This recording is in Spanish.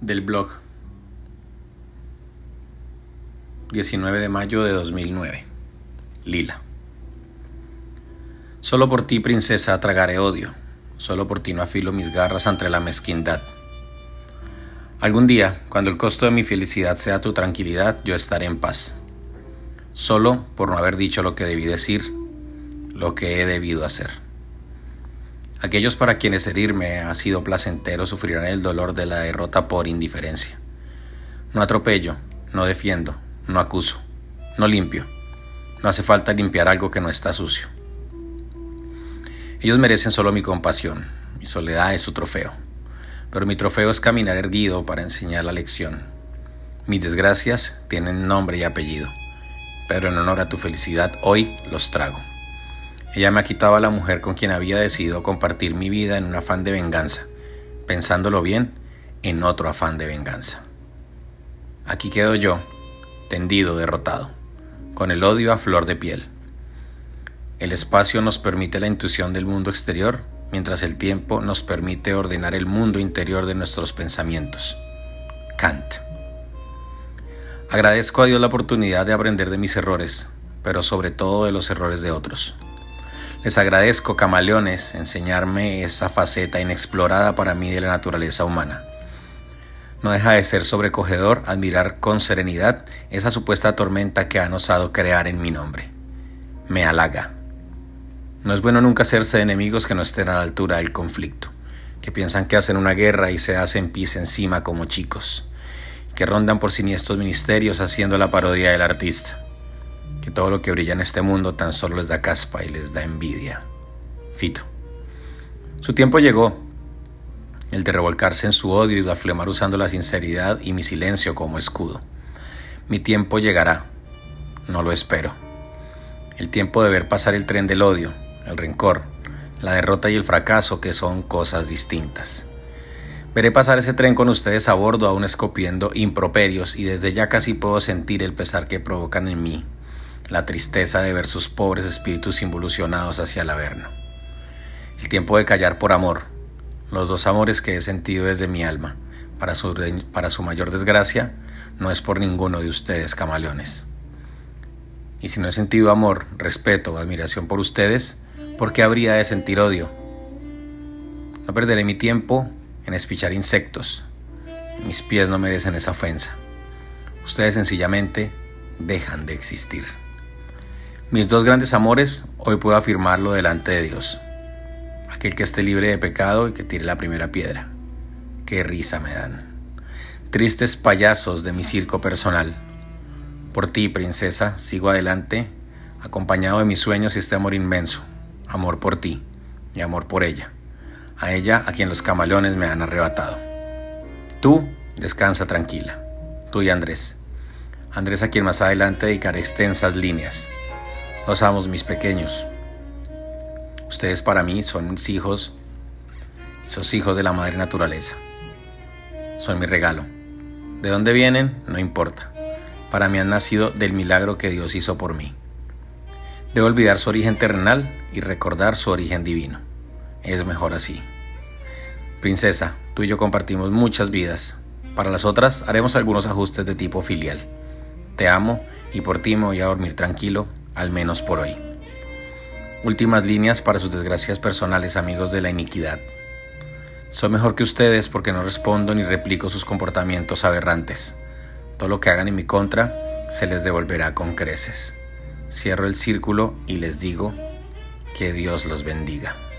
del blog 19 de mayo de 2009 Lila Solo por ti, princesa, tragaré odio. Solo por ti no afilo mis garras ante la mezquindad. Algún día, cuando el costo de mi felicidad sea tu tranquilidad, yo estaré en paz. Solo por no haber dicho lo que debí decir, lo que he debido hacer. Aquellos para quienes herirme ha sido placentero sufrirán el dolor de la derrota por indiferencia. No atropello, no defiendo, no acuso, no limpio. No hace falta limpiar algo que no está sucio. Ellos merecen solo mi compasión, mi soledad es su trofeo. Pero mi trofeo es caminar erguido para enseñar la lección. Mis desgracias tienen nombre y apellido, pero en honor a tu felicidad hoy los trago. Ella me ha quitado a la mujer con quien había decidido compartir mi vida en un afán de venganza, pensándolo bien, en otro afán de venganza. Aquí quedo yo, tendido, derrotado, con el odio a flor de piel. El espacio nos permite la intuición del mundo exterior, mientras el tiempo nos permite ordenar el mundo interior de nuestros pensamientos. Kant. Agradezco a Dios la oportunidad de aprender de mis errores, pero sobre todo de los errores de otros. Les agradezco, camaleones, enseñarme esa faceta inexplorada para mí de la naturaleza humana. No deja de ser sobrecogedor admirar con serenidad esa supuesta tormenta que han osado crear en mi nombre. Me halaga. No es bueno nunca hacerse enemigos que no estén a la altura del conflicto, que piensan que hacen una guerra y se hacen pis encima como chicos, que rondan por siniestros ministerios haciendo la parodia del artista que todo lo que brilla en este mundo tan solo les da caspa y les da envidia. Fito. Su tiempo llegó, el de revolcarse en su odio y blasfemar usando la sinceridad y mi silencio como escudo. Mi tiempo llegará, no lo espero. El tiempo de ver pasar el tren del odio, el rencor, la derrota y el fracaso que son cosas distintas. Veré pasar ese tren con ustedes a bordo aún escopiendo improperios y desde ya casi puedo sentir el pesar que provocan en mí la tristeza de ver sus pobres espíritus involucionados hacia el averno. El tiempo de callar por amor, los dos amores que he sentido desde mi alma, para su, para su mayor desgracia, no es por ninguno de ustedes, camaleones. Y si no he sentido amor, respeto o admiración por ustedes, ¿por qué habría de sentir odio? No perderé mi tiempo en espichar insectos. Mis pies no merecen esa ofensa. Ustedes sencillamente dejan de existir. Mis dos grandes amores, hoy puedo afirmarlo delante de Dios. Aquel que esté libre de pecado y que tire la primera piedra. Qué risa me dan. Tristes payasos de mi circo personal. Por ti, princesa, sigo adelante, acompañado de mis sueños y este amor inmenso. Amor por ti y amor por ella. A ella a quien los camaleones me han arrebatado. Tú, descansa tranquila. Tú y Andrés. Andrés a quien más adelante dedicaré extensas líneas los amos, mis pequeños. Ustedes para mí son mis hijos y sos hijos de la madre naturaleza. Son mi regalo. ¿De dónde vienen? No importa. Para mí han nacido del milagro que Dios hizo por mí. Debo olvidar su origen terrenal y recordar su origen divino. Es mejor así. Princesa, tú y yo compartimos muchas vidas. Para las otras haremos algunos ajustes de tipo filial. Te amo y por ti me voy a dormir tranquilo al menos por hoy. Últimas líneas para sus desgracias personales, amigos de la iniquidad. Soy mejor que ustedes porque no respondo ni replico sus comportamientos aberrantes. Todo lo que hagan en mi contra se les devolverá con creces. Cierro el círculo y les digo que Dios los bendiga.